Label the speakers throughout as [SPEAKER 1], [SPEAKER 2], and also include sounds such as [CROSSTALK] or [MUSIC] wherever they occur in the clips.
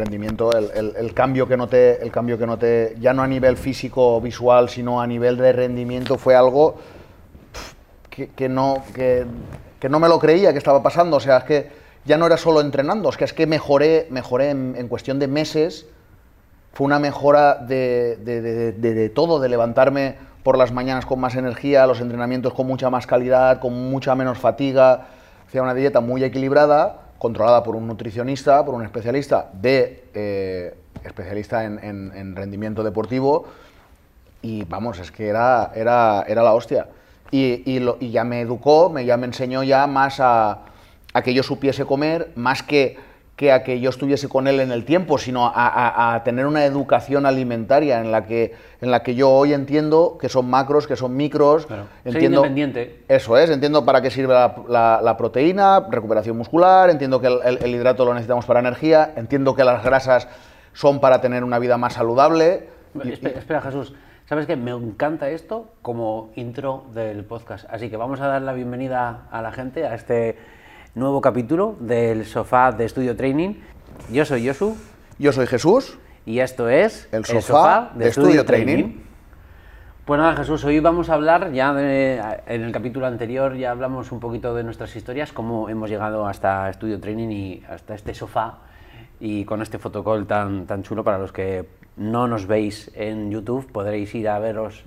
[SPEAKER 1] el, cambio que noté, el cambio que noté, ya no a nivel físico visual, sino a nivel de rendimiento, fue algo que, no, que, no me lo creía que estaba pasando. O sea, es que ya no era solo entrenando, es que es que mejoré, mejoré en, cuestión de meses. Fue una mejora de, de todo, de levantarme por las mañanas con más energía, los entrenamientos con mucha más calidad, con mucha menos fatiga. Hacía una dieta muy equilibrada controlada por un nutricionista, por un especialista de eh, especialista en, rendimiento deportivo y vamos, es que era, era, era la hostia. Y, ya me educó, me, ya me enseñó ya más a, a que yo supiese comer, más que que a que yo estuviese con él en el tiempo, sino a, tener una educación alimentaria en la que en la que yo hoy entiendo que son macros, que son micros, entiendo
[SPEAKER 2] independiente.
[SPEAKER 1] Eso es, entiendo para qué sirve la, proteína, recuperación muscular, entiendo que el, hidrato lo necesitamos para energía, entiendo que las grasas son para tener una vida más saludable.
[SPEAKER 2] Espera, Jesús. ¿Sabes qué? Me encanta esto como intro del podcast. Así que vamos a dar la bienvenida a la gente a este nuevo capítulo del sofá de Estudio Training. Yo soy Yosu.
[SPEAKER 1] Yo soy Jesús.
[SPEAKER 2] Y esto es
[SPEAKER 1] el sofá, de, Estudio, Training.
[SPEAKER 2] Pues nada, Jesús, hoy vamos a hablar, ya en el capítulo anterior ya hablamos un poquito de nuestras historias, cómo hemos llegado hasta Estudio Training y hasta este sofá y con este fotocall tan, tan chulo para los que no nos veis en YouTube, podréis ir a veros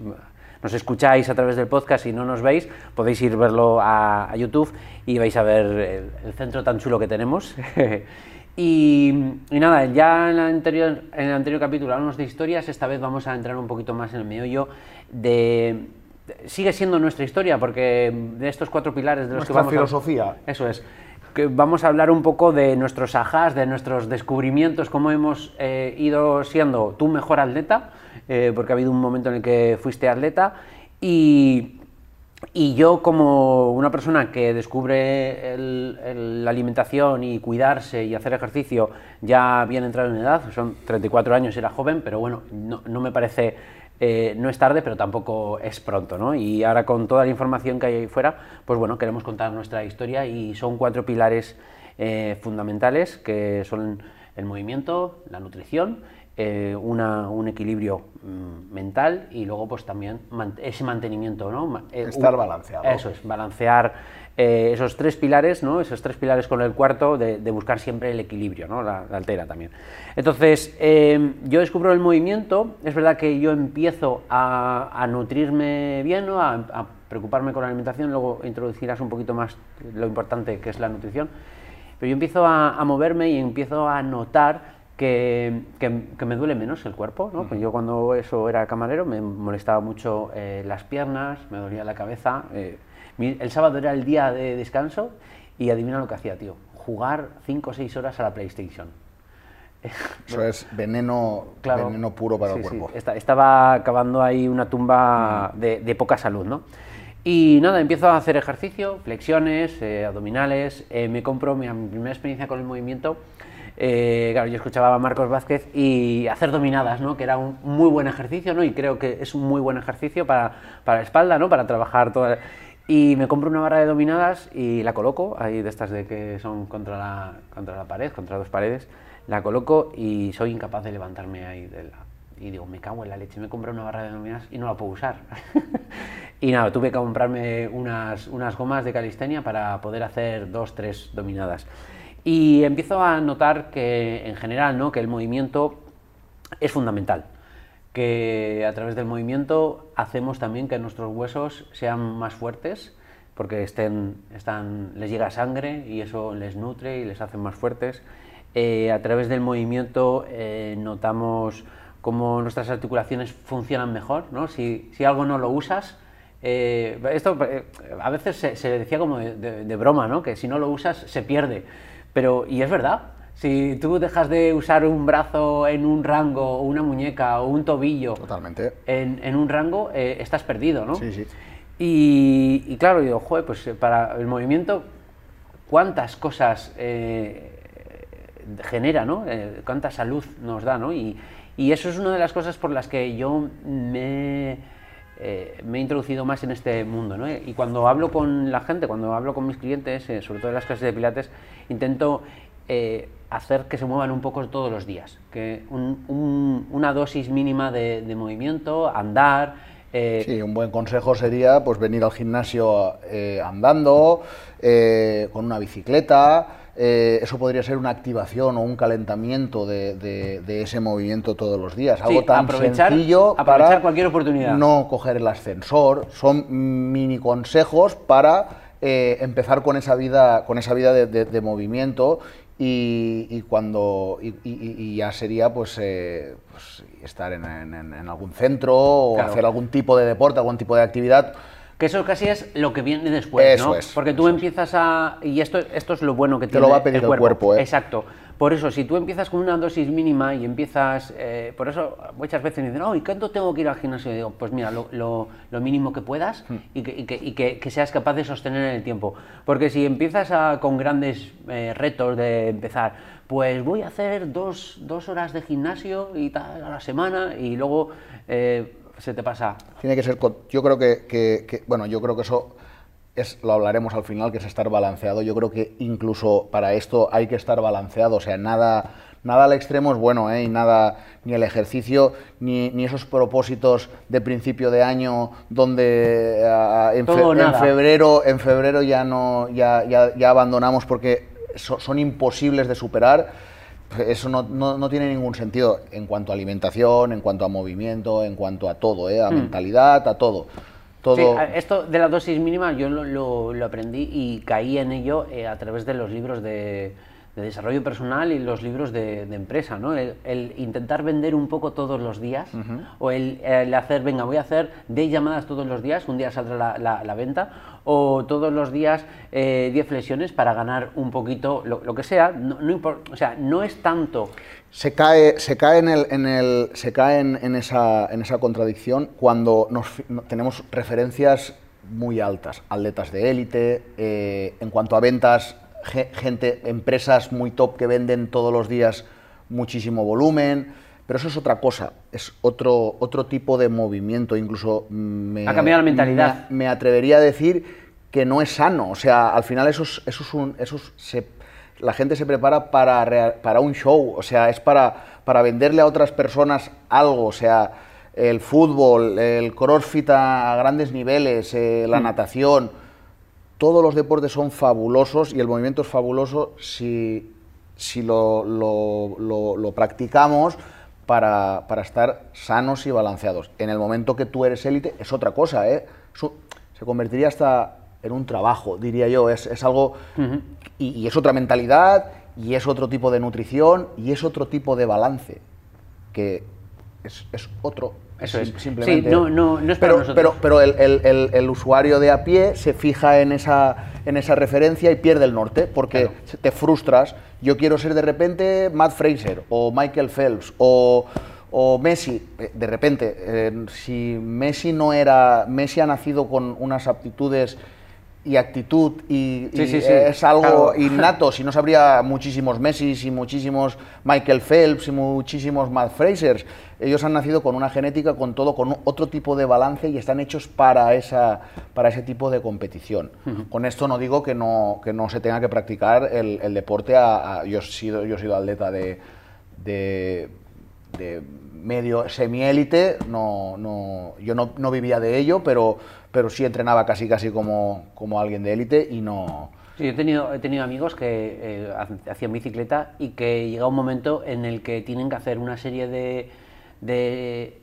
[SPEAKER 2] nos escucháis a través del podcast y no nos veis, podéis ir verlo a, YouTube y vais a ver el, centro tan chulo que tenemos. [LAUGHS] y, nada, ya en el, anterior, en el anterior capítulo hablamos de historias, esta vez vamos a entrar un poquito más en el meollo de... Sigue siendo nuestra historia, porque de estos cuatro pilares de los
[SPEAKER 1] que
[SPEAKER 2] vamos
[SPEAKER 1] filosofía.
[SPEAKER 2] eso es que vamos a hablar un poco de nuestros ajás, de nuestros descubrimientos, cómo hemos eh, ido siendo tu mejor atleta, eh, porque ha habido un momento en el que fuiste atleta, y, yo como una persona que descubre la alimentación y cuidarse y hacer ejercicio ya bien entrado en edad, son 34 años, era joven, pero bueno, no me parece eh, no es tarde, pero tampoco es pronto, ¿no? Y ahora con toda la información que hay ahí fuera, pues bueno, queremos contar nuestra historia y son cuatro pilares eh, fundamentales que son el movimiento, la nutrición, eh, un equilibrio mm, mental y luego pues también ese mantenimiento, ¿no?
[SPEAKER 1] Estar balanceado.
[SPEAKER 2] Eso es, balancear eh, esos tres pilares, ¿no? esos tres pilares con el cuarto, de, buscar siempre el equilibrio, ¿no? la, altera también. Entonces, eh, yo descubro el movimiento, es verdad que yo empiezo a, nutrirme bien, ¿no? a, preocuparme con la alimentación, luego introducirás un poquito más lo importante que es la nutrición, pero yo empiezo a, moverme y empiezo a notar que, me duele menos el cuerpo. ¿no? Pues yo cuando eso era camarero me molestaba mucho eh, las piernas, me dolía la cabeza. El sábado era el día de descanso y adivina lo que hacía, tío. Jugar 5 o 6 horas a la PlayStation. [LAUGHS]
[SPEAKER 1] Eso es veneno, veneno puro para el cuerpo.
[SPEAKER 2] estaba acabando ahí una tumba de, poca salud, ¿no? Y nada, empiezo a hacer ejercicio, flexiones, eh, abdominales, eh, me compro mi, primera experiencia con el movimiento. Eh, claro, yo escuchaba a Marcos Vázquez y hacer dominadas, ¿no? Que era un muy buen ejercicio, ¿no? Y creo que es un muy buen ejercicio para, para la espalda, ¿no? Para trabajar toda... Y me compro una barra de dominadas y la coloco, ahí de estas de que son contra la, contra la pared, contra dos paredes, la coloco y soy incapaz de levantarme ahí de la, y digo, me cago en la leche, me compré una barra de dominadas y no la puedo usar. [LAUGHS] y nada, tuve que comprarme unas, unas gomas de calistenia para poder hacer dos, tres dominadas. Y empiezo a notar que en general, ¿no? que el movimiento es fundamental que a través del movimiento hacemos también que nuestros huesos sean más fuertes porque estén, están, les llega sangre y eso les nutre y les hace más fuertes. Eh, a través del movimiento eh, notamos cómo nuestras articulaciones funcionan mejor. ¿no? Si, si algo no lo usas, eh, esto a veces se, decía como de, de, broma, ¿no? que si no lo usas se pierde. Pero, y es verdad, si tú dejas de usar un brazo en un rango, o una muñeca, o un tobillo
[SPEAKER 1] Totalmente.
[SPEAKER 2] En, un rango, eh, estás perdido, ¿no?
[SPEAKER 1] Sí, sí.
[SPEAKER 2] Y, claro, digo, joder, pues eh, para el movimiento, ¿cuántas cosas eh, genera, ¿no? ¿Cuánta salud nos da, ¿no? Y, eso es una de las cosas por las que yo me, me he introducido más en este mundo, ¿no? Y cuando hablo con la gente, cuando hablo con mis clientes, sobre todo en las clases de pilates, intento eh, hacer que se muevan un poco todos los días, que una dosis mínima de, movimiento, andar.
[SPEAKER 1] Eh, sí, un buen consejo sería pues venir al gimnasio eh, andando, con una bicicleta. Eso podría ser una activación o un calentamiento de, ese movimiento todos los días. Algo tan
[SPEAKER 2] aprovechar,
[SPEAKER 1] sencillo
[SPEAKER 2] aprovechar
[SPEAKER 1] para
[SPEAKER 2] cualquier oportunidad.
[SPEAKER 1] no coger el ascensor. Son mini consejos para empezar con esa vida, con esa vida de, movimiento y, cuando y, ya sería pues, eh, pues estar en, algún centro o hacer algún tipo de deporte, algún tipo de actividad.
[SPEAKER 2] Que eso casi es lo que viene después,
[SPEAKER 1] eso
[SPEAKER 2] ¿no?
[SPEAKER 1] Es,
[SPEAKER 2] Porque tú empiezas a... Y esto, esto es lo bueno que
[SPEAKER 1] Te
[SPEAKER 2] tiene
[SPEAKER 1] lo va a pedir
[SPEAKER 2] el
[SPEAKER 1] cuerpo. ¿eh?
[SPEAKER 2] Exacto. Por eso, si tú empiezas con una dosis mínima y empiezas, eh, por eso muchas veces me dicen, oh, ¿y cuánto tengo que ir al gimnasio? Y digo, pues mira, lo, lo, mínimo que puedas hmm. y, que, y, que, y que, seas capaz de sostener en el tiempo. Porque si empiezas a, con grandes eh, retos de empezar, pues voy a hacer dos, dos, horas de gimnasio y tal a la semana y luego eh, se te pasa.
[SPEAKER 1] Tiene que ser, yo creo que, que bueno, yo creo que eso lo hablaremos al final, que es estar balanceado. Yo creo que incluso para esto hay que estar balanceado, o sea, nada, nada al extremo es bueno, ¿eh? y nada, ni el ejercicio, ni, ni, esos propósitos de principio de año donde en, febrero, en febrero ya, no, ya, ya, abandonamos porque son imposibles de superar. Eso no, no, tiene ningún sentido en cuanto a alimentación, en cuanto a movimiento, en cuanto a todo, ¿eh? a hmm. mentalidad, a todo.
[SPEAKER 2] Sí, esto de la dosis mínima yo lo, lo, aprendí y caí en ello eh, a través de los libros de, de desarrollo personal y los libros de, empresa, ¿no? El, intentar vender un poco todos los días o el, hacer, venga, voy a hacer 10 llamadas todos los días, un día saldrá la, la, venta, o todos los días 10 eh, flexiones para ganar un poquito, lo, que sea, no, o sea, no es tanto...
[SPEAKER 1] Se cae, se cae, en, el, en, el, se cae en, esa, en esa contradicción cuando nos, tenemos referencias muy altas, atletas de élite, eh, en cuanto a ventas gente, empresas muy top que venden todos los días muchísimo volumen, pero eso es otra cosa, es otro, otro tipo de movimiento, incluso me,
[SPEAKER 2] ha cambiado la mentalidad.
[SPEAKER 1] Me, atrevería a decir que no es sano, o sea, al final eso es, eso es un, eso se, la gente se prepara para, para un show, o sea, es para, para venderle a otras personas algo, o sea, el fútbol, el crossfit a grandes niveles, eh, la mm. natación, todos los deportes son fabulosos y el movimiento es fabuloso si, si lo, lo, practicamos para, para, estar sanos y balanceados. En el momento que tú eres élite es otra cosa, ¿eh? se convertiría hasta en un trabajo, diría yo, es, es algo... y, es otra mentalidad, y es otro tipo de nutrición, y es otro tipo de balance, que es, es otro
[SPEAKER 2] eso es.
[SPEAKER 1] Simplemente.
[SPEAKER 2] Sí, no, no, no es para
[SPEAKER 1] pero,
[SPEAKER 2] nosotros.
[SPEAKER 1] Pero, pero el, el, el, usuario de a pie se fija en esa, en esa referencia y pierde el norte porque te frustras. Yo quiero ser de repente Matt Fraser o Michael Phelps o, o Messi. Eh, de repente, eh, si Messi no era. Messi ha nacido con unas aptitudes y actitud y, es algo innato, si no sabría muchísimos Messi y muchísimos Michael Phelps y muchísimos Matt Frasers. Ellos han nacido con una genética, con todo, con otro tipo de balance y están hechos para, esa, para ese tipo de competición. Con esto no digo que no, que no se tenga que practicar el, deporte. yo, he sido, yo he sido atleta de, de, de medio semiélite, no, no, yo no, no vivía de ello, pero pero sí entrenaba casi casi como, como alguien de élite y no...
[SPEAKER 2] Sí, he tenido, he tenido amigos que eh, hacían bicicleta y que llega un momento en el que tienen que hacer una serie de... de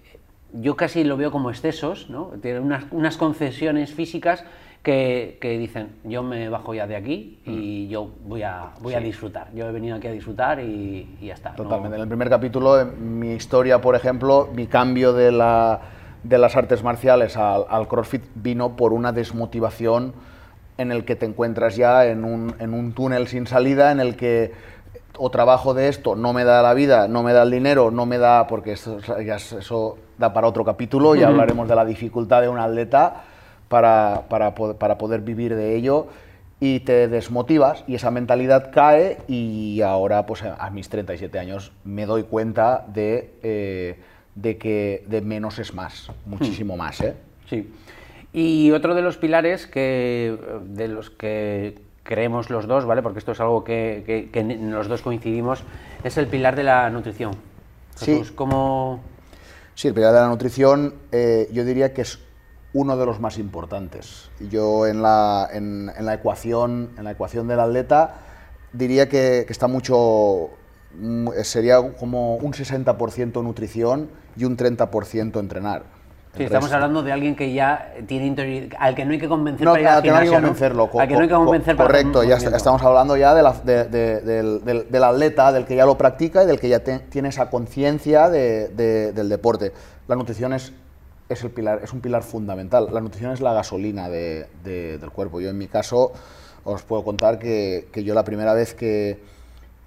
[SPEAKER 2] yo casi lo veo como excesos, ¿no? Tienen unas, unas concesiones físicas que, que, dicen, yo me bajo ya de aquí y mm. yo voy a, voy a disfrutar. Yo he venido aquí a disfrutar y, y ya está.
[SPEAKER 1] Totalmente. En el primer capítulo, mi historia, por ejemplo, mi cambio de la de las artes marciales al, CrossFit vino por una desmotivación en el que te encuentras ya en un, en un túnel sin salida, en el que o trabajo de esto, no me da la vida, no me da el dinero, no me da, porque eso, ya eso da para otro capítulo y hablaremos de la dificultad de un atleta para, para, para, poder vivir de ello y te desmotivas y esa mentalidad cae y ahora pues a mis 37 años me doy cuenta de... Eh, de que de menos es más, muchísimo hmm. más. ¿eh?
[SPEAKER 2] Sí. Y otro de los pilares que, de los que, creemos los dos, ¿vale? Porque esto es algo que, que- los dos coincidimos, es el pilar de la nutrición.
[SPEAKER 1] Sí. Sí, el pilar de la nutrición eh, yo diría que es uno de los más importantes. Yo en la, en, en la, ecuación, en la ecuación del atleta diría que, que está mucho, mm, sería como un 60% nutrición y un 30% entrenar.
[SPEAKER 2] Sí, estamos hablando de alguien que ya tiene interior... al que no hay que convencer
[SPEAKER 1] No,
[SPEAKER 2] para ir al
[SPEAKER 1] no hay que convencerlo. co-
[SPEAKER 2] Al que no hay que
[SPEAKER 1] co-
[SPEAKER 2] convencer para
[SPEAKER 1] Correcto, ya estamos hablando ya de la- de- de- del, del- atleta, del que ya lo practica y del que ya te- tiene esa conciencia de- de- del deporte. La nutrición es, es, el pilar, es un pilar fundamental. La nutrición es la gasolina de- de- del cuerpo. Yo en mi caso os puedo contar que, que yo la primera vez que,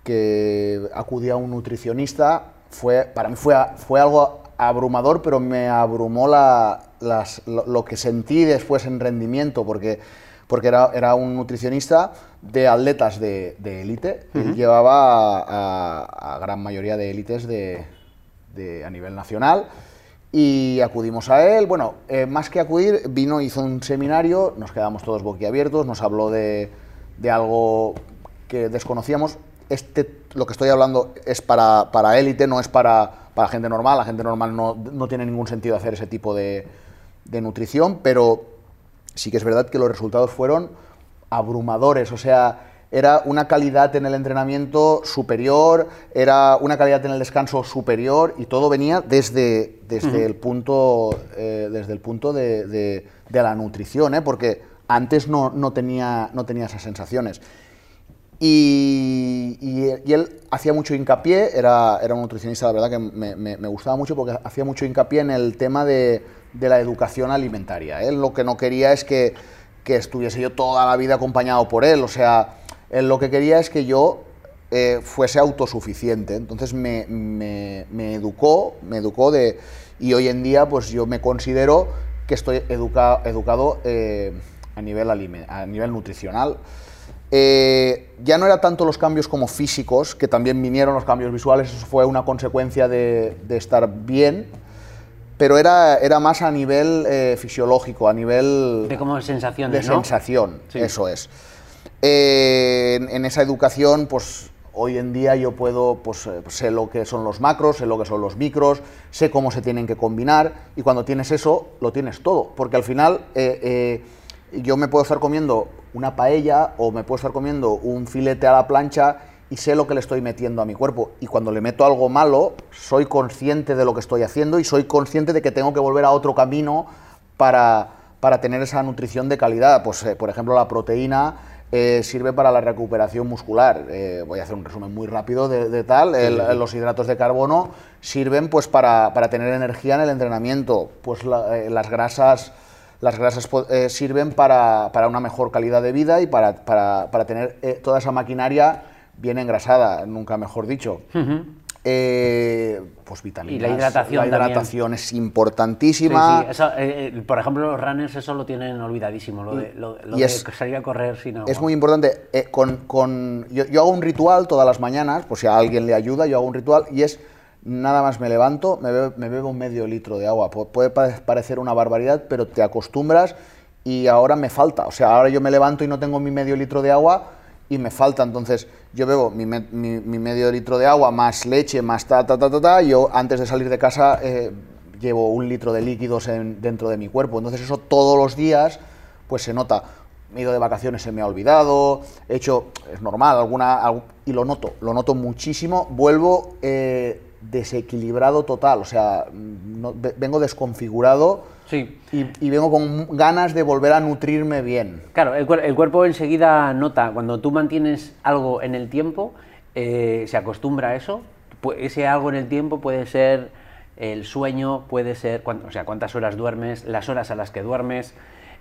[SPEAKER 1] que acudí a un nutricionista fue, para mí fue, fue algo abrumador, pero me abrumó la- las- lo, lo que sentí después en rendimiento, porque, porque era, era un nutricionista de atletas de de élite. Él llevaba a, a- a gran mayoría de élites de, de- a nivel nacional y acudimos a él. Bueno, eh, más que acudir, vino, hizo un seminario, nos quedamos todos boquiabiertos, nos habló de, de algo que desconocíamos. Este, lo que estoy hablando es para, para élite, no es para, para gente normal. La gente normal no, no tiene ningún sentido hacer ese tipo de, de nutrición, pero sí que es verdad que los resultados fueron abrumadores. O sea, era una calidad en el entrenamiento superior, era una calidad en el descanso superior y todo venía desde, desde el punto, eh, desde el punto de, de- de la nutrición, ¿eh? porque antes no, no, tenía, no tenía esas sensaciones. Y, y- y él hacía mucho hincapié, era, era un nutricionista, la verdad que me, me- me gustaba mucho porque hacía mucho hincapié en el tema de, de la educación alimentaria. Él lo que no quería es que, que estuviese yo toda la vida acompañado por él, o sea, él lo que quería es que yo eh, fuese autosuficiente. Entonces me, me- me educó, me educó de... Y hoy en día pues yo me considero que estoy educa- educado eh, a, nivel alime- a nivel nutricional. Eh, ya no era tanto los cambios como físicos, que también vinieron los cambios visuales, eso fue una consecuencia de, de estar bien, pero era, era más a nivel eh, fisiológico, a nivel
[SPEAKER 2] De como sensaciones,
[SPEAKER 1] de
[SPEAKER 2] ¿no?
[SPEAKER 1] sensación,
[SPEAKER 2] Sí.
[SPEAKER 1] eso es. Eh, en, esa educación, pues hoy en día yo puedo, pues eh, sé lo que son los macros, sé lo que son los micros, sé cómo se tienen que combinar y cuando tienes eso, lo tienes todo, porque al final eh, yo me puedo estar comiendo una paella o me puedo estar comiendo un filete a la plancha y sé lo que le estoy metiendo a mi cuerpo. Y cuando le meto algo malo, soy consciente de lo que estoy haciendo y soy consciente de que tengo que volver a otro camino para, para tener esa nutrición de calidad. Pues, por ejemplo, la proteína eh, sirve para la recuperación muscular. Eh, voy a hacer un resumen muy rápido de, de tal. El- Los hidratos de carbono sirven pues, para, para tener energía en el entrenamiento. Pues la- eh, las grasas... Las grasas eh, sirven para, para una mejor calidad de vida y para, para- para tener toda esa maquinaria bien engrasada, nunca mejor dicho. Eh, pues vitaminas.
[SPEAKER 2] Y la hidratación
[SPEAKER 1] La
[SPEAKER 2] también.
[SPEAKER 1] hidratación es importantísima.
[SPEAKER 2] sí, eso, eh, eh, por ejemplo, los runners eso lo tienen olvidadísimo, lo de, lo, de
[SPEAKER 1] es-
[SPEAKER 2] salir a correr sin agua.
[SPEAKER 1] Es muy importante. eh, con, con- yo, yo hago un ritual todas las mañanas, pues si a alguien le ayuda, yo hago un ritual y es nada más me levanto, me bebo, me bebo un medio litro de agua. Pu- Puede pare- parecer una barbaridad, pero te acostumbras y ahora me falta. O sea, ahora yo me levanto y no tengo mi medio litro de agua y me falta. Entonces yo bebo mi, mi- mi medio litro de agua más leche, más ta, ta, ta, ta, ta. Yo antes de salir de casa eh, llevo un litro de líquidos en- dentro de mi cuerpo. Entonces eso todos los días pues se nota. Me he ido de vacaciones, se me ha olvidado, he hecho, es normal, alguna, y lo noto, lo noto muchísimo. Vuelvo eh, desequilibrado total, o sea, vengo desconfigurado
[SPEAKER 2] Sí.
[SPEAKER 1] y, y vengo con ganas de volver a nutrirme bien.
[SPEAKER 2] Claro, el, el cuerpo enseguida nota, cuando tú mantienes algo en el tiempo, eh, se acostumbra a eso. Ese algo en el tiempo puede ser el sueño, puede ser o sea, cuántas horas duermes, las horas a las que duermes,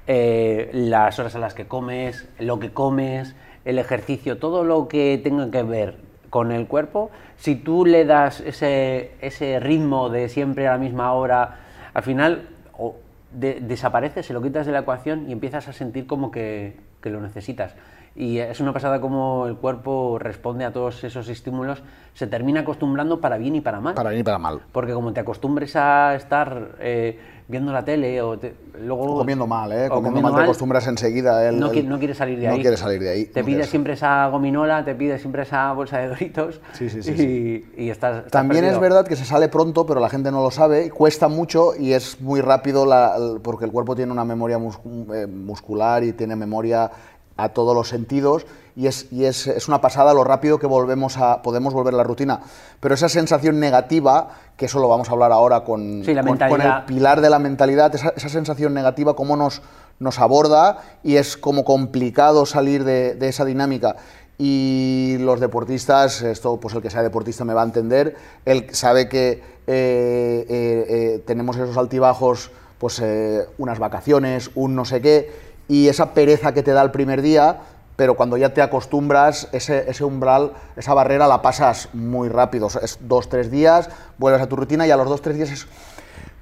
[SPEAKER 2] eh, las horas a las que comes, lo que comes, el ejercicio, todo lo que tenga que ver con el cuerpo, si tú le das ese, ese ritmo de siempre a la misma hora, al final de- desaparece, se lo quitas de la ecuación y empiezas a sentir como que, que lo necesitas. Y es una pasada como el cuerpo responde a todos esos estímulos, se termina acostumbrando para bien y para mal.
[SPEAKER 1] Para bien y para mal.
[SPEAKER 2] Porque como te acostumbres a estar eh, viendo la tele o luego...
[SPEAKER 1] comiendo mal, ¿eh? Comiendo, mal, te acostumbras enseguida.
[SPEAKER 2] El, no, no quieres salir de ahí.
[SPEAKER 1] No quieres salir de ahí.
[SPEAKER 2] Te pide siempre esa gominola, te pide siempre esa bolsa de doritos. [LAUGHS]
[SPEAKER 1] Sí, sí, sí.
[SPEAKER 2] Y, estás,
[SPEAKER 1] También es verdad que se sale pronto, pero la gente no lo sabe, cuesta mucho y es muy rápido la, porque el cuerpo tiene una memoria eh, muscular y tiene memoria a todos los sentidos y, es, y es, es, una pasada lo rápido que volvemos a, podemos volver a la rutina. Pero esa sensación negativa, que eso lo vamos a hablar ahora con, con, el pilar de la mentalidad, esa, esa, sensación negativa, cómo nos, nos aborda y es como complicado salir de, de esa dinámica y los deportistas, esto pues el que sea deportista me va a entender, él sabe que eh, eh, eh, tenemos esos altibajos, pues unas vacaciones, un no sé qué, y esa pereza que te da el primer día, pero cuando ya te acostumbras, ese, ese umbral, esa barrera la pasas muy rápido, es dos, tres días, vuelves a tu rutina y a los dos, tres días es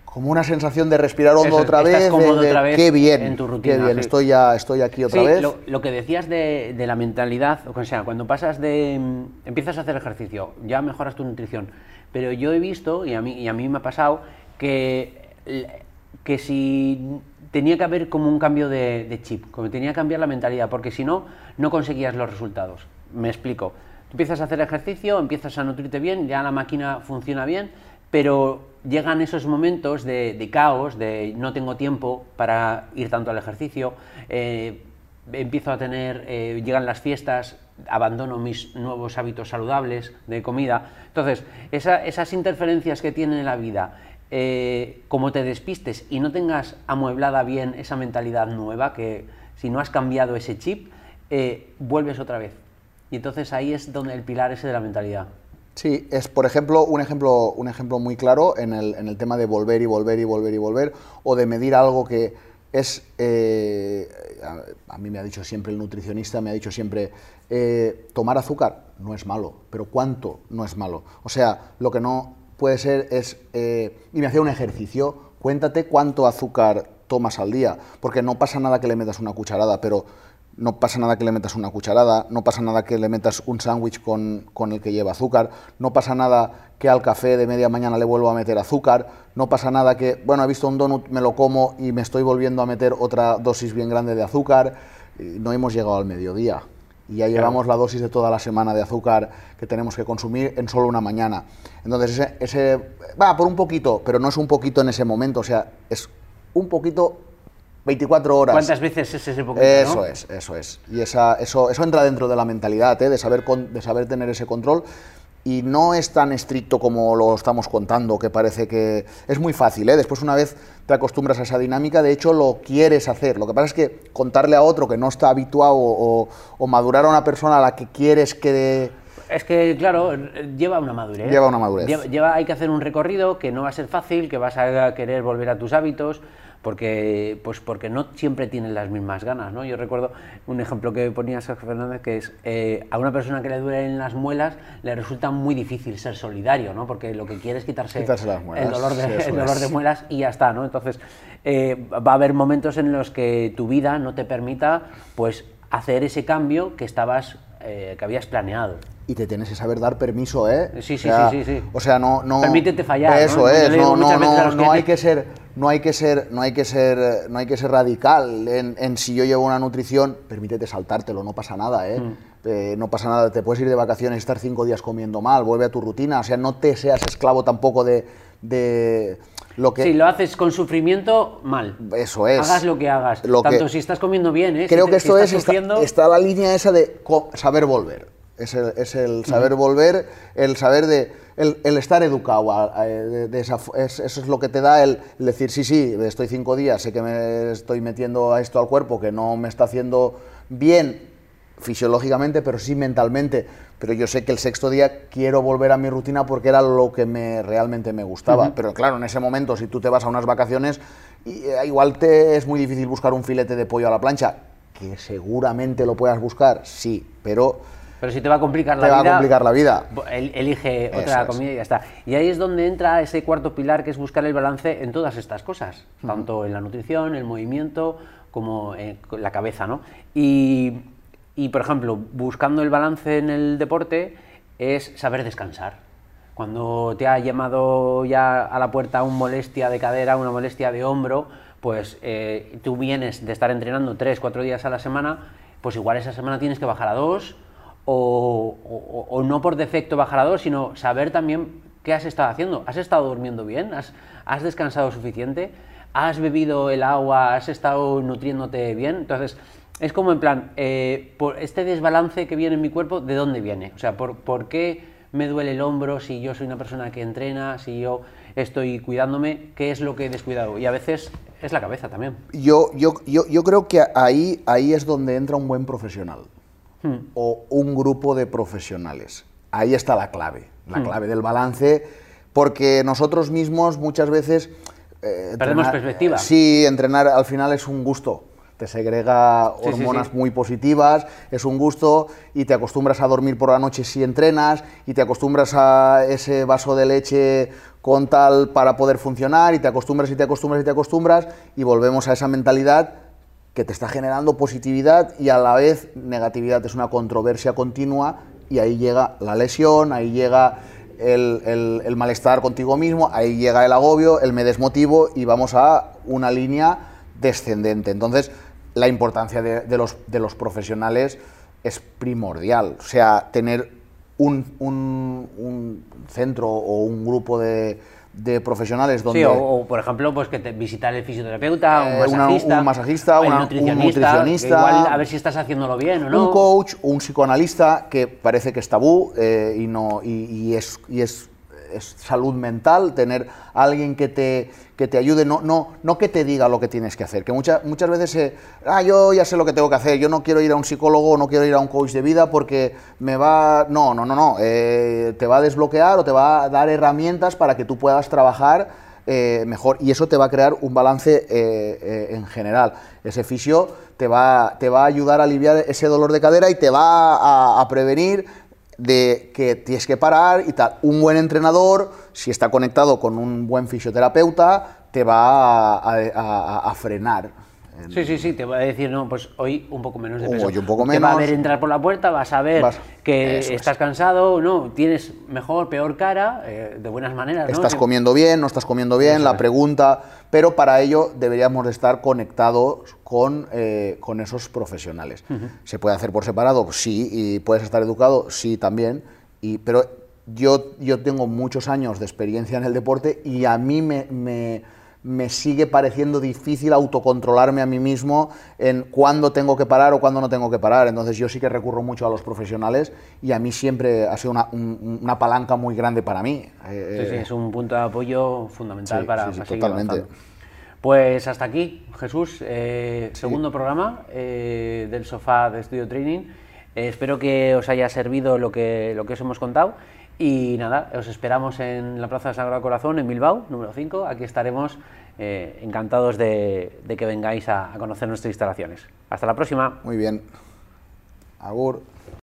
[SPEAKER 1] como una sensación de respirar hondo otra, vez,
[SPEAKER 2] otra vez,
[SPEAKER 1] qué bien,
[SPEAKER 2] en tu rutina,
[SPEAKER 1] qué bien, estoy, ya, estoy aquí otra vez.
[SPEAKER 2] Lo, lo, que decías de, de, la mentalidad, o sea, cuando pasas de, empiezas a hacer ejercicio, ya mejoras tu nutrición, pero yo he visto, y a mí, y a mí me ha pasado, que, que si tenía que haber como un cambio de, chip, como tenía que cambiar la mentalidad, porque si no, no conseguías los resultados. Me explico. Empiezas a hacer ejercicio, empiezas a nutrirte bien, ya la máquina funciona bien, pero llegan esos momentos de, caos, de no tengo tiempo para ir tanto al ejercicio, eh, empiezo a tener, eh, llegan las fiestas, abandono mis nuevos hábitos saludables de comida. Entonces, esas interferencias que tiene en la vida, eh, como te despistes y no tengas amueblada bien esa mentalidad nueva, que si no has cambiado ese chip, vuelves otra vez. Y entonces ahí es donde el pilar ese de la mentalidad.
[SPEAKER 1] Sí, es por ejemplo un ejemplo, un ejemplo muy claro en el, en el tema de volver y volver y volver y volver, o de medir algo que es, eh, a, mí me ha dicho siempre el nutricionista, me ha dicho siempre, eh, tomar azúcar no es malo, pero ¿cuánto no es malo? O sea, lo que no puede ser es, eh, y me hacía un ejercicio, cuéntate cuánto azúcar tomas al día, porque no pasa nada que le metas una cucharada, pero no pasa nada que le metas una cucharada, no pasa nada que le metas un sándwich con, con, el que lleva azúcar, no pasa nada que al café de media mañana le vuelva a meter azúcar, no pasa nada que, bueno, he visto un donut, me lo como y me estoy volviendo a meter otra dosis bien grande de azúcar, no hemos llegado al mediodía y ya llevamos la dosis de toda la semana de azúcar que tenemos que consumir en solo una mañana. Entonces, ese, ese va por un poquito, pero no es un poquito en ese momento, o sea, es un poquito 24 horas.
[SPEAKER 2] ¿Cuántas veces es ese poquito?
[SPEAKER 1] Eso es, eso es. Y esa, eso, eso entra dentro de la mentalidad, ¿eh? de, saber de saber tener ese control. Y no es tan estricto como lo estamos contando, que parece que es muy fácil. ¿eh? Después, una vez te acostumbras a esa dinámica, de hecho lo quieres hacer. Lo que pasa es que contarle a otro que no está habituado o, o madurar a una persona a la que quieres que.
[SPEAKER 2] Es que, claro, lleva una madurez.
[SPEAKER 1] Lleva una madurez.
[SPEAKER 2] lleva, hay que hacer un recorrido que no va a ser fácil, que vas a querer volver a tus hábitos porque, pues porque no siempre tienen las mismas ganas. ¿no? Yo recuerdo un ejemplo que ponía Sergio Fernández, que es eh, a una persona que le duelen las muelas le resulta muy difícil ser solidario, ¿no? porque lo que quiere es quitarse, el, dolor de, el dolor de muelas y ya está. ¿no? Entonces, eh, va a haber momentos en los que tu vida no te permita pues, hacer ese cambio que, estabas, eh, que habías planeado
[SPEAKER 1] y te tienes que saber dar permiso, ¿eh?
[SPEAKER 2] Sí, sí,
[SPEAKER 1] o
[SPEAKER 2] sí, sí,
[SPEAKER 1] O sea, no, no.
[SPEAKER 2] Permítete fallar.
[SPEAKER 1] Eso es. No, no, no, no hay que ser, no hay que ser, no hay que ser, no hay que ser radical en, en si yo llevo una nutrición, permítete saltártelo, no pasa nada, ¿eh? Mm. ¿eh? no pasa nada, te puedes ir de vacaciones y estar cinco días comiendo mal, vuelve a tu rutina, o sea, no te seas esclavo tampoco de, de lo que...
[SPEAKER 2] Si lo haces con sufrimiento, mal.
[SPEAKER 1] Eso es.
[SPEAKER 2] Hagas lo que hagas, tanto si estás comiendo bien, ¿eh?
[SPEAKER 1] Creo que esto es, está la línea esa de saber volver. Es el, es el saber volver, el saber de. El, el estar educado, de, de esa, es, eso es lo que te da el, decir, sí, sí, estoy cinco días, sé que me estoy metiendo a esto al cuerpo, que no me está haciendo bien fisiológicamente, pero sí mentalmente. Pero yo sé que el sexto día quiero volver a mi rutina porque era lo que me, realmente me gustaba. Pero claro, en ese momento, si tú te vas a unas vacaciones, eh, igual te es muy difícil buscar un filete de pollo a la plancha, que seguramente lo puedas buscar, sí, pero
[SPEAKER 2] pero si te va a complicar la
[SPEAKER 1] vida.
[SPEAKER 2] Te
[SPEAKER 1] va a complicar la vida.
[SPEAKER 2] Elige otra comida y ya está. Y ahí es donde entra ese cuarto pilar que es buscar el balance en todas estas cosas, tanto en la nutrición, el movimiento, como en la cabeza, ¿no? Y, Y, por ejemplo, buscando el balance en el deporte es saber descansar. Cuando te ha llamado ya a la puerta una molestia de cadera, una molestia de hombro, pues eh, tú vienes de estar entrenando tres, cuatro días a la semana, pues igual esa semana tienes que bajar a dos, o, no por defecto bajar a dos, sino saber también qué has estado haciendo. ¿Has estado durmiendo bien? ¿Has, descansado suficiente? ¿Has bebido el agua? ¿Has estado nutriéndote bien? Entonces, es como en plan, eh, por este desbalance que viene en mi cuerpo, ¿de dónde viene? O sea, ¿por, ¿por, qué me duele el hombro si yo soy una persona que entrena, si yo estoy cuidándome? ¿Qué es lo que he descuidado? Y a veces es la cabeza también.
[SPEAKER 1] Yo, yo, yo, yo creo que ahí, ahí es donde entra un buen profesional hmm. o un grupo de profesionales. Ahí está la clave, la hmm. clave del balance, porque nosotros mismos muchas veces...
[SPEAKER 2] Eh, Perdemos perspectiva.
[SPEAKER 1] Sí, entrenar al final es un gusto te segrega hormonas muy positivas, es un gusto y te acostumbras a dormir por la noche si entrenas y te acostumbras a ese vaso de leche con tal para poder funcionar y te acostumbras y te acostumbras y te acostumbras y volvemos a esa mentalidad que te está generando positividad y a la vez negatividad, es una controversia continua y ahí llega la lesión, ahí llega el, malestar contigo mismo, ahí llega el agobio, el me desmotivo y vamos a una línea descendente. Entonces, la importancia de, los, de los profesionales es primordial. O sea, tener un, un, centro o un grupo de, de profesionales donde...
[SPEAKER 2] Sí, o, por ejemplo, pues que te, visitar el fisioterapeuta, un
[SPEAKER 1] eh, masajista, un, masajista un nutricionista,
[SPEAKER 2] a ver si estás haciéndolo bien o no.
[SPEAKER 1] Un coach, un psicoanalista, que parece que es tabú eh, y, no, y, y, es, y es es salud mental, tener alguien que te, que te ayude, no, no, no que te diga lo que tienes que hacer, que muchas muchas veces, ah, yo ya sé lo que tengo que hacer, yo no quiero ir a un psicólogo, no quiero ir a un coach de vida porque me va, no, no, no, no, eh, te va a desbloquear o te va a dar herramientas para que tú puedas trabajar eh, mejor y eso te va a crear un balance eh, en general. Ese fisio te va, te va a ayudar a aliviar ese dolor de cadera y te va a, a prevenir de que tienes que parar y tal. Un buen entrenador, si está conectado con un buen fisioterapeuta, te va a, frenar.
[SPEAKER 2] Sí, sí, sí, te va a decir, no, pues hoy un poco menos de peso.
[SPEAKER 1] Hoy un poco
[SPEAKER 2] menos.
[SPEAKER 1] Te
[SPEAKER 2] va a ver entrar por la puerta, vas a ver que estás cansado, no, tienes mejor, peor cara, eh, de buenas maneras.
[SPEAKER 1] Estás comiendo bien, no estás comiendo bien, la pregunta, pero para ello deberíamos de estar conectados con, eh, con esos profesionales. ¿Se puede hacer por separado? Sí, y puedes estar educado, sí, también, y, pero yo, yo tengo muchos años de experiencia en el deporte y a mí me me sigue pareciendo difícil autocontrolarme a mí mismo en cuándo tengo que parar o cuándo no tengo que parar. Entonces yo sí que recurro mucho a los profesionales y a mí siempre ha sido una, palanca muy grande para mí.
[SPEAKER 2] Eh, sí, sí, es un punto de apoyo fundamental para, sí, totalmente. Pues hasta aquí, Jesús, eh, segundo programa eh, del sofá de Studio Training. espero que os haya servido lo que, lo que os hemos contado y nada, os esperamos en la Plaza de Sagrado Corazón, en Bilbao, número 5. Aquí estaremos eh, encantados de, que vengáis a, a conocer nuestras instalaciones. Hasta la próxima.
[SPEAKER 1] Muy bien. Agur.